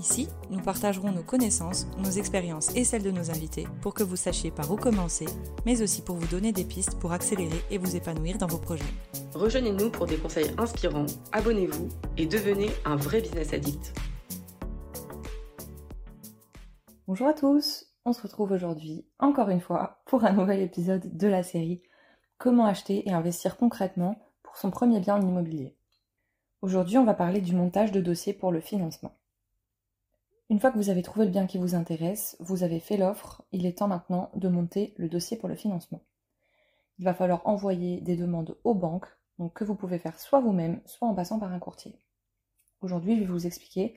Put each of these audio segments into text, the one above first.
Ici, nous partagerons nos connaissances, nos expériences et celles de nos invités pour que vous sachiez par où commencer, mais aussi pour vous donner des pistes pour accélérer et vous épanouir dans vos projets. Rejoignez-nous pour des conseils inspirants, abonnez-vous et devenez un vrai business addict. Bonjour à tous, on se retrouve aujourd'hui encore une fois pour un nouvel épisode de la série Comment acheter et investir concrètement pour son premier bien en immobilier. Aujourd'hui, on va parler du montage de dossier pour le financement. Une fois que vous avez trouvé le bien qui vous intéresse, vous avez fait l'offre, il est temps maintenant de monter le dossier pour le financement. Il va falloir envoyer des demandes aux banques, que vous pouvez faire soit vous-même, soit en passant par un courtier. Aujourd'hui, je vais vous expliquer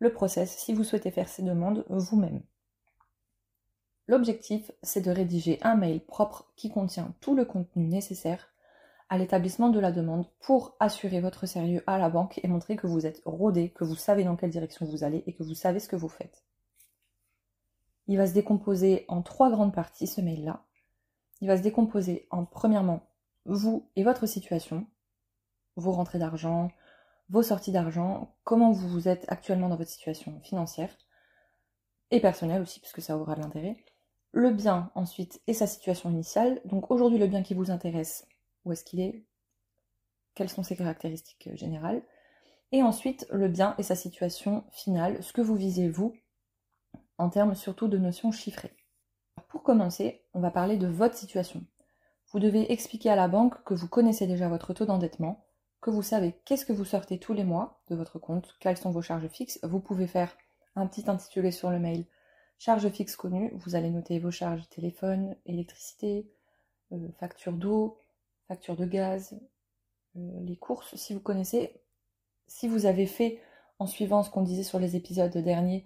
le process si vous souhaitez faire ces demandes vous-même. L'objectif, c'est de rédiger un mail propre qui contient tout le contenu nécessaire à l'établissement de la demande pour assurer votre sérieux à la banque et montrer que vous êtes rodé, que vous savez dans quelle direction vous allez et que vous savez ce que vous faites. Il va se décomposer en trois grandes parties ce mail-là. Il va se décomposer en premièrement vous et votre situation, vos rentrées d'argent, vos sorties d'argent, comment vous êtes actuellement dans votre situation financière et personnelle aussi, puisque ça aura de l'intérêt. Le bien ensuite et sa situation initiale. Donc aujourd'hui le bien qui vous intéresse, où est-ce qu'il est, quelles sont ses caractéristiques euh, générales, et ensuite le bien et sa situation finale, ce que vous visez vous, en termes surtout de notions chiffrées. Pour commencer, on va parler de votre situation. Vous devez expliquer à la banque que vous connaissez déjà votre taux d'endettement, que vous savez qu'est-ce que vous sortez tous les mois de votre compte, quelles sont vos charges fixes. Vous pouvez faire un petit intitulé sur le mail charges fixes connues. Vous allez noter vos charges téléphone, électricité, euh, facture d'eau, facture de gaz, euh, les courses, si vous connaissez, si vous avez fait, en suivant ce qu'on disait sur les épisodes derniers,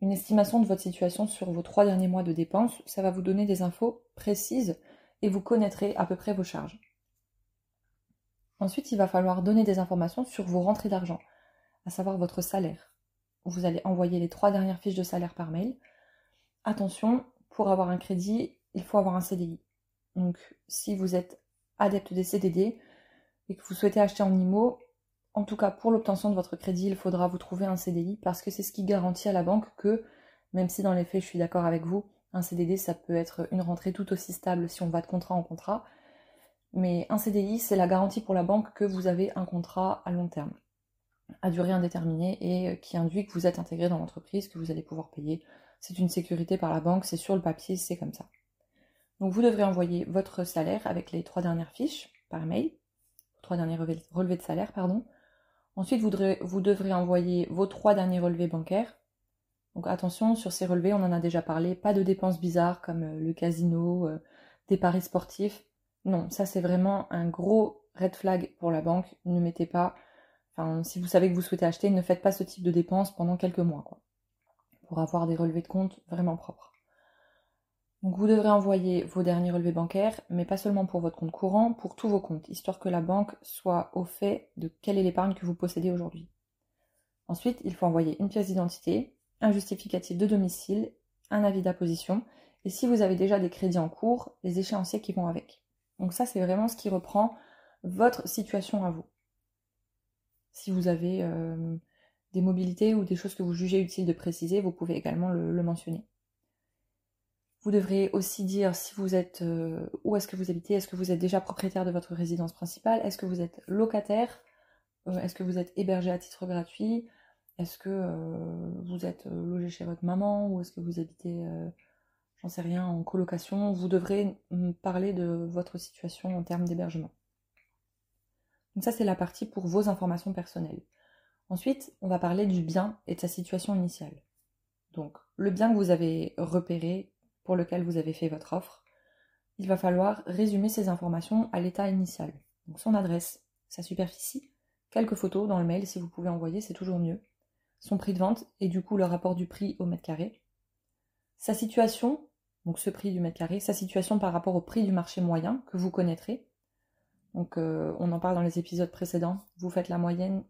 une estimation de votre situation sur vos trois derniers mois de dépenses, ça va vous donner des infos précises et vous connaîtrez à peu près vos charges. Ensuite, il va falloir donner des informations sur vos rentrées d'argent, à savoir votre salaire. Vous allez envoyer les trois dernières fiches de salaire par mail. Attention, pour avoir un crédit, il faut avoir un CDI. Donc, si vous êtes adepte des CDD et que vous souhaitez acheter en IMO, en tout cas pour l'obtention de votre crédit, il faudra vous trouver un CDI parce que c'est ce qui garantit à la banque que, même si dans les faits je suis d'accord avec vous, un CDD ça peut être une rentrée tout aussi stable si on va de contrat en contrat, mais un CDI c'est la garantie pour la banque que vous avez un contrat à long terme, à durée indéterminée et qui induit que vous êtes intégré dans l'entreprise, que vous allez pouvoir payer. C'est une sécurité par la banque, c'est sur le papier, c'est comme ça. Donc vous devrez envoyer votre salaire avec les trois dernières fiches par mail, trois derniers relevés de salaire, pardon. Ensuite, vous devrez, envoyer vos trois derniers relevés bancaires. Donc attention, sur ces relevés, on en a déjà parlé, pas de dépenses bizarres comme euh, le casino, euh, des paris sportifs. Non, ça c'est vraiment un gros red flag pour la banque. Ne mettez pas, enfin, si vous savez que vous souhaitez acheter, ne faites pas ce type de dépenses pendant quelques mois, quoi. Pour avoir des relevés de compte vraiment propres. Donc vous devrez envoyer vos derniers relevés bancaires, mais pas seulement pour votre compte courant, pour tous vos comptes, histoire que la banque soit au fait de quelle est l'épargne que vous possédez aujourd'hui. Ensuite, il faut envoyer une pièce d'identité, un justificatif de domicile, un avis d'apposition, et si vous avez déjà des crédits en cours, les échéanciers qui vont avec. Donc ça, c'est vraiment ce qui reprend votre situation à vous. Si vous avez euh, des mobilités ou des choses que vous jugez utiles de préciser, vous pouvez également le mentionner. Vous devrez aussi dire si vous êtes euh, où est-ce que vous habitez, est-ce que vous êtes déjà propriétaire de votre résidence principale, est-ce que vous êtes locataire, euh, est-ce que vous êtes hébergé à titre gratuit, est-ce que euh, vous êtes logé chez votre maman ou est-ce que vous habitez, j'en sais rien, en colocation. Vous devrez parler de votre situation en termes d'hébergement. Donc ça c'est la partie pour vos informations personnelles. Ensuite, on va parler du bien et de sa situation initiale. Donc, le bien que vous avez repéré, pour lequel vous avez fait votre offre, il va falloir résumer ces informations à l'état initial. Donc son adresse, sa superficie, quelques photos dans le mail si vous pouvez envoyer, c'est toujours mieux. Son prix de vente et du coup le rapport du prix au mètre carré. Sa situation, donc ce prix du mètre carré, sa situation par rapport au prix du marché moyen que vous connaîtrez. Donc euh, on en parle dans les épisodes précédents. Vous faites la moyenne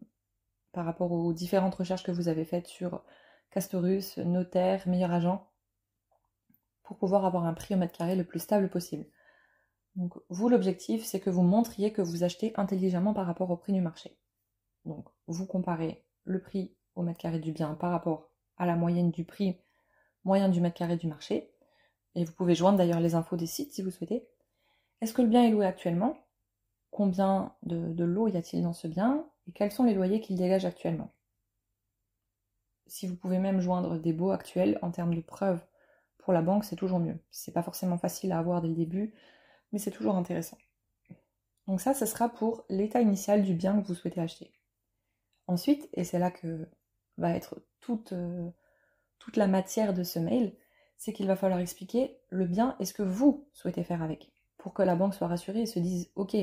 par rapport aux différentes recherches que vous avez faites sur Castorus, notaire, meilleur agent, pour pouvoir avoir un prix au mètre carré le plus stable possible. Donc vous, l'objectif, c'est que vous montriez que vous achetez intelligemment par rapport au prix du marché. Donc vous comparez le prix au mètre carré du bien par rapport à la moyenne du prix moyen du mètre carré du marché. Et vous pouvez joindre d'ailleurs les infos des sites si vous souhaitez. Est-ce que le bien est loué actuellement? Combien de, de lots y a-t-il dans ce bien? Et quels sont les loyers qu'il dégage actuellement? Si vous pouvez même joindre des baux actuels en termes de preuves pour la banque, c'est toujours mieux. C'est pas forcément facile à avoir dès le début, mais c'est toujours intéressant. Donc ça, ce sera pour l'état initial du bien que vous souhaitez acheter. Ensuite, et c'est là que va être toute, euh, toute la matière de ce mail, c'est qu'il va falloir expliquer le bien et ce que vous souhaitez faire avec, pour que la banque soit rassurée et se dise, ok,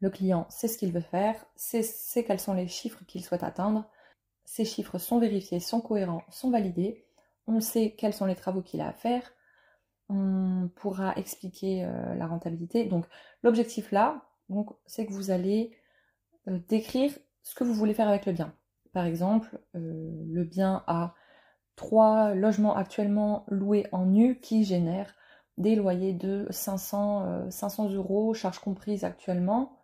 le client sait ce qu'il veut faire, sait quels sont les chiffres qu'il souhaite atteindre, ces chiffres sont vérifiés, sont cohérents, sont validés, on sait quels sont les travaux qu'il a à faire, on pourra expliquer euh, la rentabilité. Donc l'objectif là, c'est que vous allez euh, décrire ce que vous voulez faire avec le bien. Par exemple, euh, le bien a trois logements actuellement loués en nu qui génèrent des loyers de 500, 500 euros, charges comprises actuellement,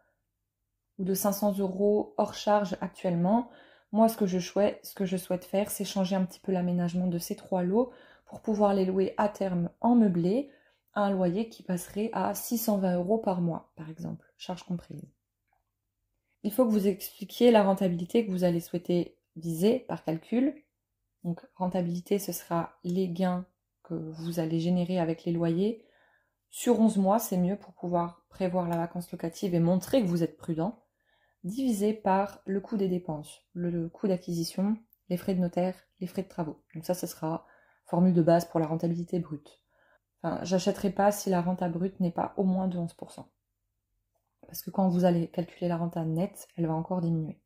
ou de 500 euros hors charge actuellement. Moi, ce que je souhaite, faire, c'est changer un petit peu l'aménagement de ces trois lots pour pouvoir les louer à terme en meublé à un loyer qui passerait à 620 euros par mois, par exemple, charge comprise. Il faut que vous expliquiez la rentabilité que vous allez souhaiter viser par calcul. Donc, rentabilité, ce sera les gains que vous allez générer avec les loyers. Sur 11 mois, c'est mieux pour pouvoir prévoir la vacance locative et montrer que vous êtes prudent. Divisé par le coût des dépenses, le coût d'acquisition, les frais de notaire, les frais de travaux. Donc ça, ce sera formule de base pour la rentabilité brute. Enfin, j'achèterai pas si la renta brute n'est pas au moins de 11%. Parce que quand vous allez calculer la renta nette, elle va encore diminuer.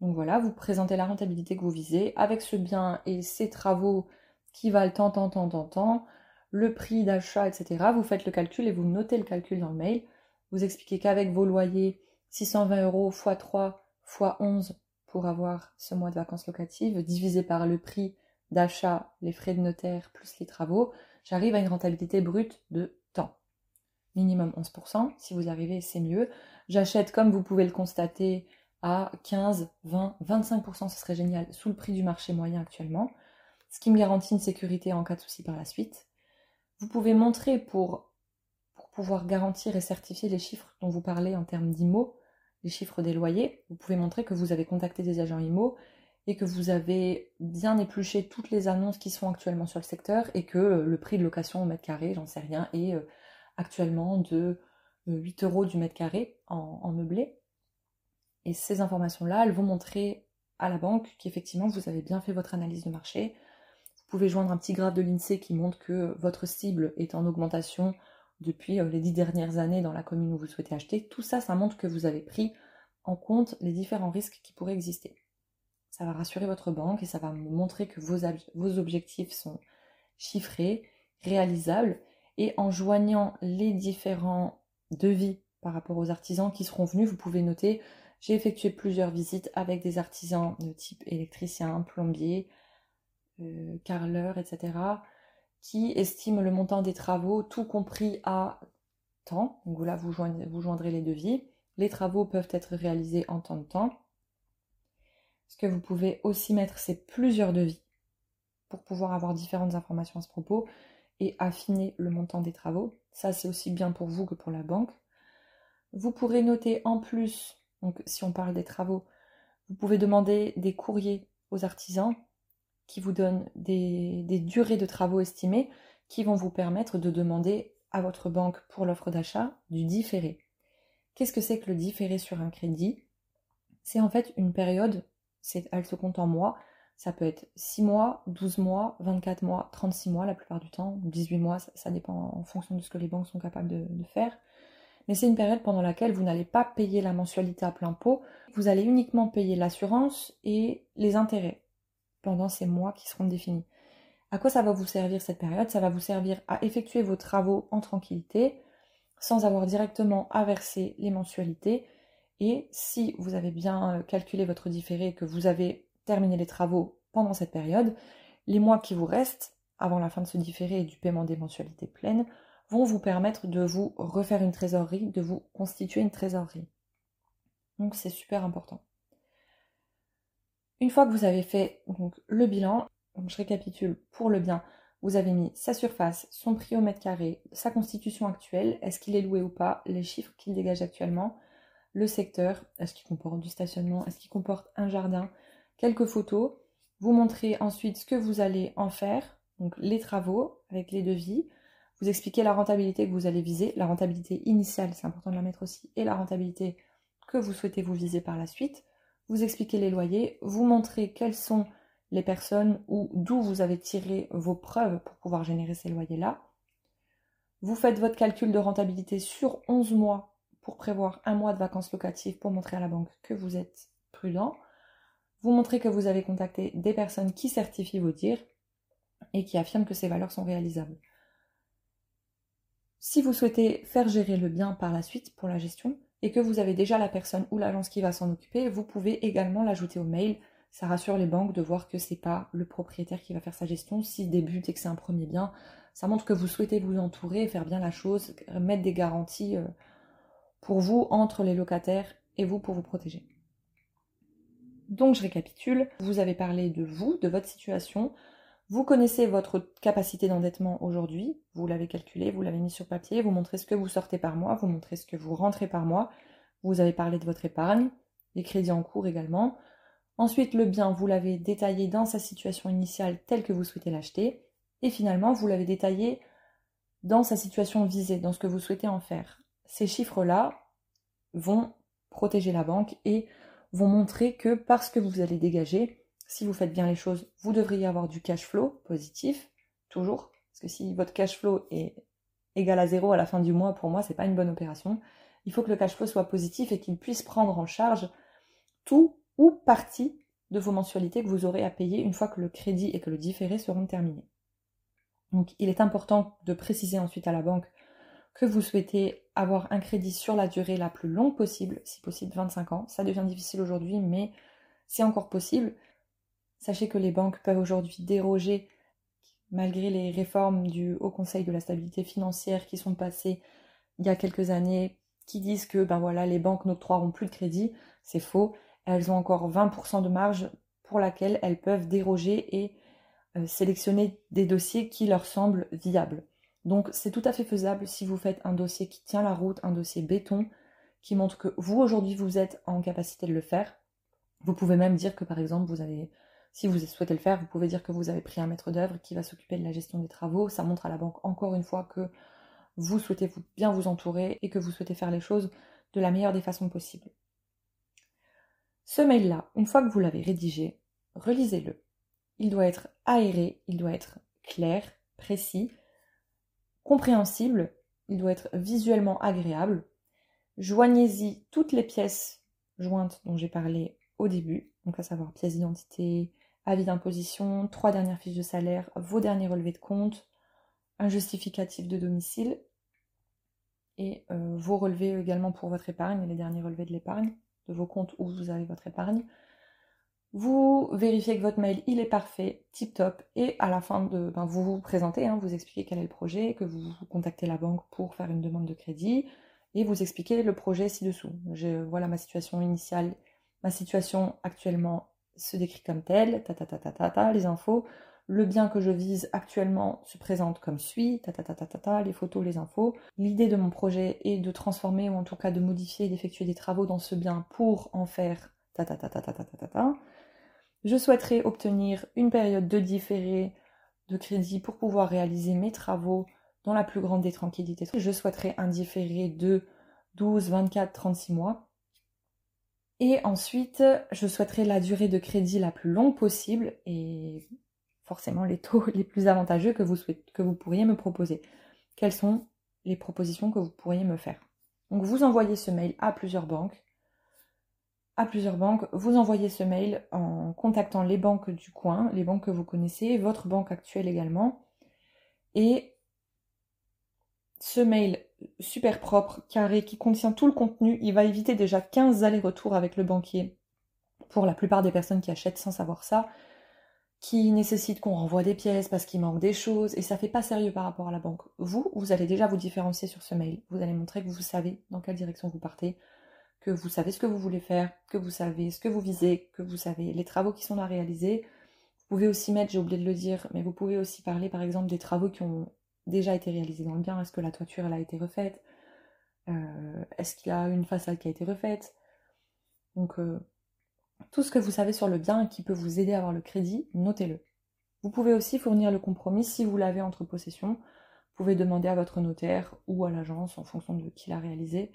Donc voilà, vous présentez la rentabilité que vous visez avec ce bien et ses travaux qui valent tant, tant, tant, tant, tant, le prix d'achat, etc. Vous faites le calcul et vous notez le calcul dans le mail. Vous expliquez qu'avec vos loyers, 620 euros x 3 x 11 pour avoir ce mois de vacances locatives, divisé par le prix d'achat, les frais de notaire plus les travaux, j'arrive à une rentabilité brute de temps. Minimum 11%, si vous arrivez, c'est mieux. J'achète, comme vous pouvez le constater, à 15, 20, 25%, ce serait génial, sous le prix du marché moyen actuellement, ce qui me garantit une sécurité en cas de souci par la suite. Vous pouvez montrer pour, pour pouvoir garantir et certifier les chiffres dont vous parlez en termes d'IMO, les chiffres des loyers, vous pouvez montrer que vous avez contacté des agents IMO et que vous avez bien épluché toutes les annonces qui sont actuellement sur le secteur et que euh, le prix de location au mètre carré, j'en sais rien, est euh, actuellement de 8 euh, euros du mètre carré en, meublé. Et ces informations-là, elles vont montrer à la banque qu'effectivement vous avez bien fait votre analyse de marché. Vous pouvez joindre un petit graphe de l'INSEE qui montre que votre cible est en augmentation depuis les dix dernières années dans la commune où vous souhaitez acheter. Tout ça, ça montre que vous avez pris en compte les différents risques qui pourraient exister ça va rassurer votre banque et ça va montrer que vos, vos objectifs sont chiffrés, réalisables, et en joignant les différents devis par rapport aux artisans qui seront venus, vous pouvez noter j'ai effectué plusieurs visites avec des artisans de type électricien, plombier, euh, carreleur, etc., qui estiment le montant des travaux, tout compris à temps. Donc là, vous joindrez les devis. Les travaux peuvent être réalisés en temps de temps. Ce que vous pouvez aussi mettre, c'est plusieurs devis pour pouvoir avoir différentes informations à ce propos et affiner le montant des travaux. Ça, c'est aussi bien pour vous que pour la banque. Vous pourrez noter en plus, donc si on parle des travaux, vous pouvez demander des courriers aux artisans qui vous donnent des, des durées de travaux estimées qui vont vous permettre de demander à votre banque pour l'offre d'achat du différé. Qu'est-ce que c'est que le différé sur un crédit? C'est en fait une période elle se compte en mois. Ça peut être 6 mois, 12 mois, 24 mois, 36 mois la plupart du temps, 18 mois, ça, dépend en fonction de ce que les banques sont capables de, faire. Mais c'est une période pendant laquelle vous n'allez pas payer la mensualité à plein pot, vous allez uniquement payer l'assurance et les intérêts pendant ces mois qui seront définis. À quoi ça va vous servir cette période? Ça va vous servir à effectuer vos travaux en tranquillité, sans avoir directement à verser les mensualités Et si vous avez bien calculé votre différé, que vous avez terminé les travaux pendant cette période, les mois qui vous restent, avant la fin de ce différé et du paiement des mensualités pleines, vont vous permettre de vous refaire une trésorerie, de vous constituer une trésorerie. Donc c'est super important. Une fois que vous avez fait le bilan, je récapitule pour le bien, vous avez mis sa surface, son prix au mètre carré, sa constitution actuelle, est-ce qu'il est loué ou pas, les chiffres qu'il dégage actuellement, le secteur, est-ce qu'il comporte du stationnement, est-ce qu'il comporte un jardin, quelques photos. Vous montrez ensuite ce que vous allez en faire, donc les travaux avec les devis. Vous expliquez la rentabilité que vous allez viser, la rentabilité initiale, c'est important de la mettre aussi, et la rentabilité que vous souhaitez vous viser par la suite. Vous expliquez les loyers, vous montrez quelles sont les personnes ou d'où vous avez tiré vos preuves pour pouvoir générer ces loyers-là. Vous faites votre calcul de rentabilité sur 11 mois pour prévoir un mois de vacances locatives pour montrer à la banque que vous êtes prudent. Vous montrez que vous avez contacté des personnes qui certifient vos dires et qui affirment que ces valeurs sont réalisables. Si vous souhaitez faire gérer le bien par la suite pour la gestion et que vous avez déjà la personne ou l'agence qui va s'en occuper, vous pouvez également l'ajouter au mail ça rassure les banques de voir que c'est pas le propriétaire qui va faire sa gestion. S'il débute et que c'est un premier bien, ça montre que vous souhaitez vous entourer, faire bien la chose, mettre des garanties euh, pour vous entre les locataires et vous pour vous protéger. Donc je récapitule, vous avez parlé de vous, de votre situation, vous connaissez votre capacité d'endettement aujourd'hui, vous l'avez calculé, vous l'avez mis sur papier, vous montrez ce que vous sortez par mois, vous montrez ce que vous rentrez par mois, vous avez parlé de votre épargne, les crédits en cours également, Ensuite, le bien, vous l'avez détaillé dans sa situation initiale telle que vous souhaitez l'acheter. Et finalement, vous l'avez détaillé dans sa situation visée, dans ce que vous souhaitez en faire. Ces chiffres-là vont protéger la banque et vont montrer que parce que vous allez dégager, si vous faites bien les choses, vous devriez avoir du cash flow positif, toujours. Parce que si votre cash flow est égal à zéro à la fin du mois, pour moi, c'est pas une bonne opération. Il faut que le cash flow soit positif et qu'il puisse prendre en charge tout ou partie de vos mensualités que vous aurez à payer une fois que le crédit et que le différé seront terminés. Donc il est important de préciser ensuite à la banque que vous souhaitez avoir un crédit sur la durée la plus longue possible, si possible 25 ans. Ça devient difficile aujourd'hui, mais c'est encore possible. Sachez que les banques peuvent aujourd'hui déroger, malgré les réformes du Haut Conseil de la stabilité financière qui sont passées il y a quelques années, qui disent que ben voilà, les banques n'octroieront plus de crédit. C'est faux elles ont encore 20% de marge pour laquelle elles peuvent déroger et euh, sélectionner des dossiers qui leur semblent viables. Donc c'est tout à fait faisable si vous faites un dossier qui tient la route, un dossier béton, qui montre que vous aujourd'hui vous êtes en capacité de le faire. Vous pouvez même dire que par exemple vous avez, si vous souhaitez le faire, vous pouvez dire que vous avez pris un maître d'œuvre qui va s'occuper de la gestion des travaux. Ça montre à la banque encore une fois que vous souhaitez bien vous entourer et que vous souhaitez faire les choses de la meilleure des façons possibles. Ce mail-là, une fois que vous l'avez rédigé, relisez-le. Il doit être aéré, il doit être clair, précis, compréhensible, il doit être visuellement agréable. Joignez-y toutes les pièces jointes dont j'ai parlé au début, donc à savoir pièce d'identité, avis d'imposition, trois dernières fiches de salaire, vos derniers relevés de compte, un justificatif de domicile et euh, vos relevés également pour votre épargne, les derniers relevés de l'épargne de vos comptes où vous avez votre épargne. Vous vérifiez que votre mail il est parfait, tip top, et à la fin de, ben, vous vous présentez, hein, vous expliquez quel est le projet, que vous, contactez la banque pour faire une demande de crédit, et vous expliquez le projet ci-dessous. Voilà ma situation initiale, ma situation actuellement se décrit comme telle, ta les infos. Le bien que je vise actuellement se présente comme suit, ta les photos, les infos. L'idée de mon projet est de transformer ou en tout cas de modifier, d'effectuer des travaux dans ce bien pour en faire. Je souhaiterais obtenir une période de différé de crédit pour pouvoir réaliser mes travaux dans la plus grande des tranquillités. Je souhaiterais un différé de 12, 24, 36 mois. Et ensuite, je souhaiterais la durée de crédit la plus longue possible et forcément les taux les plus avantageux que vous, souhaitez, que vous pourriez me proposer. Quelles sont les propositions que vous pourriez me faire? Donc vous envoyez ce mail à plusieurs banques. À plusieurs banques, vous envoyez ce mail en contactant les banques du coin, les banques que vous connaissez, votre banque actuelle également. Et ce mail super propre, carré, qui contient tout le contenu. Il va éviter déjà 15 allers-retours avec le banquier pour la plupart des personnes qui achètent sans savoir ça, qui nécessite qu'on renvoie des pièces parce qu'il manque des choses, et ça fait pas sérieux par rapport à la banque. Vous, vous allez déjà vous différencier sur ce mail. Vous allez montrer que vous savez dans quelle direction vous partez, que vous savez ce que vous voulez faire, que vous savez ce que vous visez, que vous savez les travaux qui sont à réaliser. Vous pouvez aussi mettre, j'ai oublié de le dire, mais vous pouvez aussi parler par exemple des travaux qui ont déjà été réalisés dans le bien. Est-ce que la toiture a été refaite? Euh, Est-ce qu'il y a une façade qui a été refaite? Donc euh, tout ce que vous savez sur le bien qui peut vous aider à avoir le crédit, notez-le. Vous pouvez aussi fournir le compromis si vous l'avez entre possession. Vous pouvez demander à votre notaire ou à l'agence en fonction de qui l'a réalisé.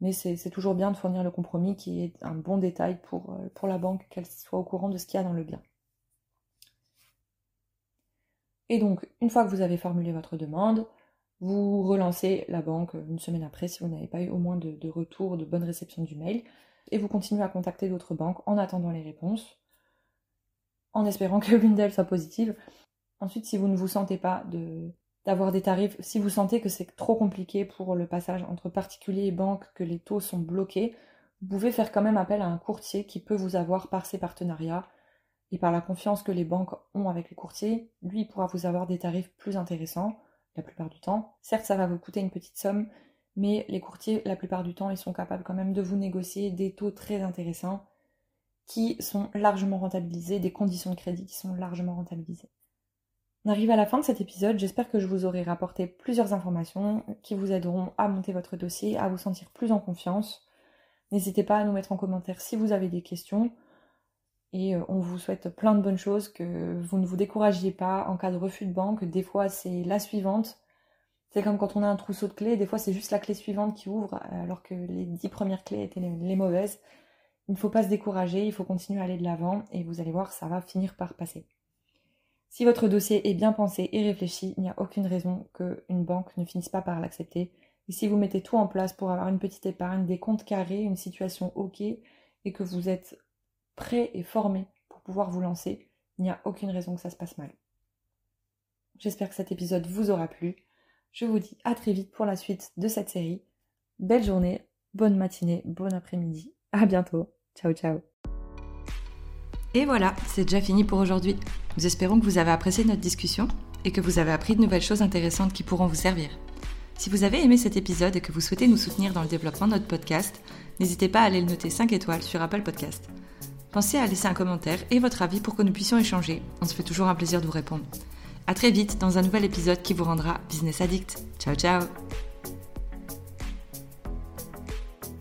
Mais c'est toujours bien de fournir le compromis qui est un bon détail pour, euh, pour la banque, qu'elle soit au courant de ce qu'il y a dans le bien. Et donc, une fois que vous avez formulé votre demande, vous relancez la banque une semaine après si vous n'avez pas eu au moins de, de retour, de bonne réception du mail et vous continuez à contacter d'autres banques en attendant les réponses, en espérant que l'une d'elles soit positive. Ensuite, si vous ne vous sentez pas de d'avoir des tarifs, si vous sentez que c'est trop compliqué pour le passage entre particuliers et banques, que les taux sont bloqués, vous pouvez faire quand même appel à un courtier qui peut vous avoir par ses partenariats et par la confiance que les banques ont avec les courtiers, lui pourra vous avoir des tarifs plus intéressants la plupart du temps. Certes, ça va vous coûter une petite somme, mais les courtiers, la plupart du temps, ils sont capables quand même de vous négocier des taux très intéressants qui sont largement rentabilisés, des conditions de crédit qui sont largement rentabilisées. On arrive à la fin de cet épisode, j'espère que je vous aurai rapporté plusieurs informations qui vous aideront à monter votre dossier, à vous sentir plus en confiance. N'hésitez pas à nous mettre en commentaire si vous avez des questions. Et euh, on vous souhaite plein de bonnes choses, que vous ne vous découragiez pas en cas de refus de banque. Des fois, c'est la suivante c'est comme quand on a un trousseau de clés, des fois c'est juste la clé suivante qui ouvre, alors que les dix premières clés étaient les, mauvaises. Il ne faut pas se décourager, il faut continuer à aller de l'avant, et vous allez voir, ça va finir par passer. Si votre dossier est bien pensé et réfléchi, il n'y a aucune raison qu'une banque ne finisse pas par l'accepter. Et si vous mettez tout en place pour avoir une petite épargne, des comptes carrés, une situation OK, et que vous êtes prêt et formé pour pouvoir vous lancer, il n'y a aucune raison que ça se passe mal. J'espère que cet épisode vous aura plu. Je vous dis à très vite pour la suite de cette série. Belle journée, bonne matinée, bon après-midi. À bientôt. Ciao ciao. Et voilà, c'est déjà fini pour aujourd'hui. Nous espérons que vous avez apprécié notre discussion et que vous avez appris de nouvelles choses intéressantes qui pourront vous servir. Si vous avez aimé cet épisode et que vous souhaitez nous soutenir dans le développement de notre podcast, n'hésitez pas à aller le noter 5 étoiles sur Apple Podcast. Pensez à laisser un commentaire et votre avis pour que nous puissions échanger. On se fait toujours un plaisir de vous répondre. A très vite dans un nouvel épisode qui vous rendra business addict. Ciao ciao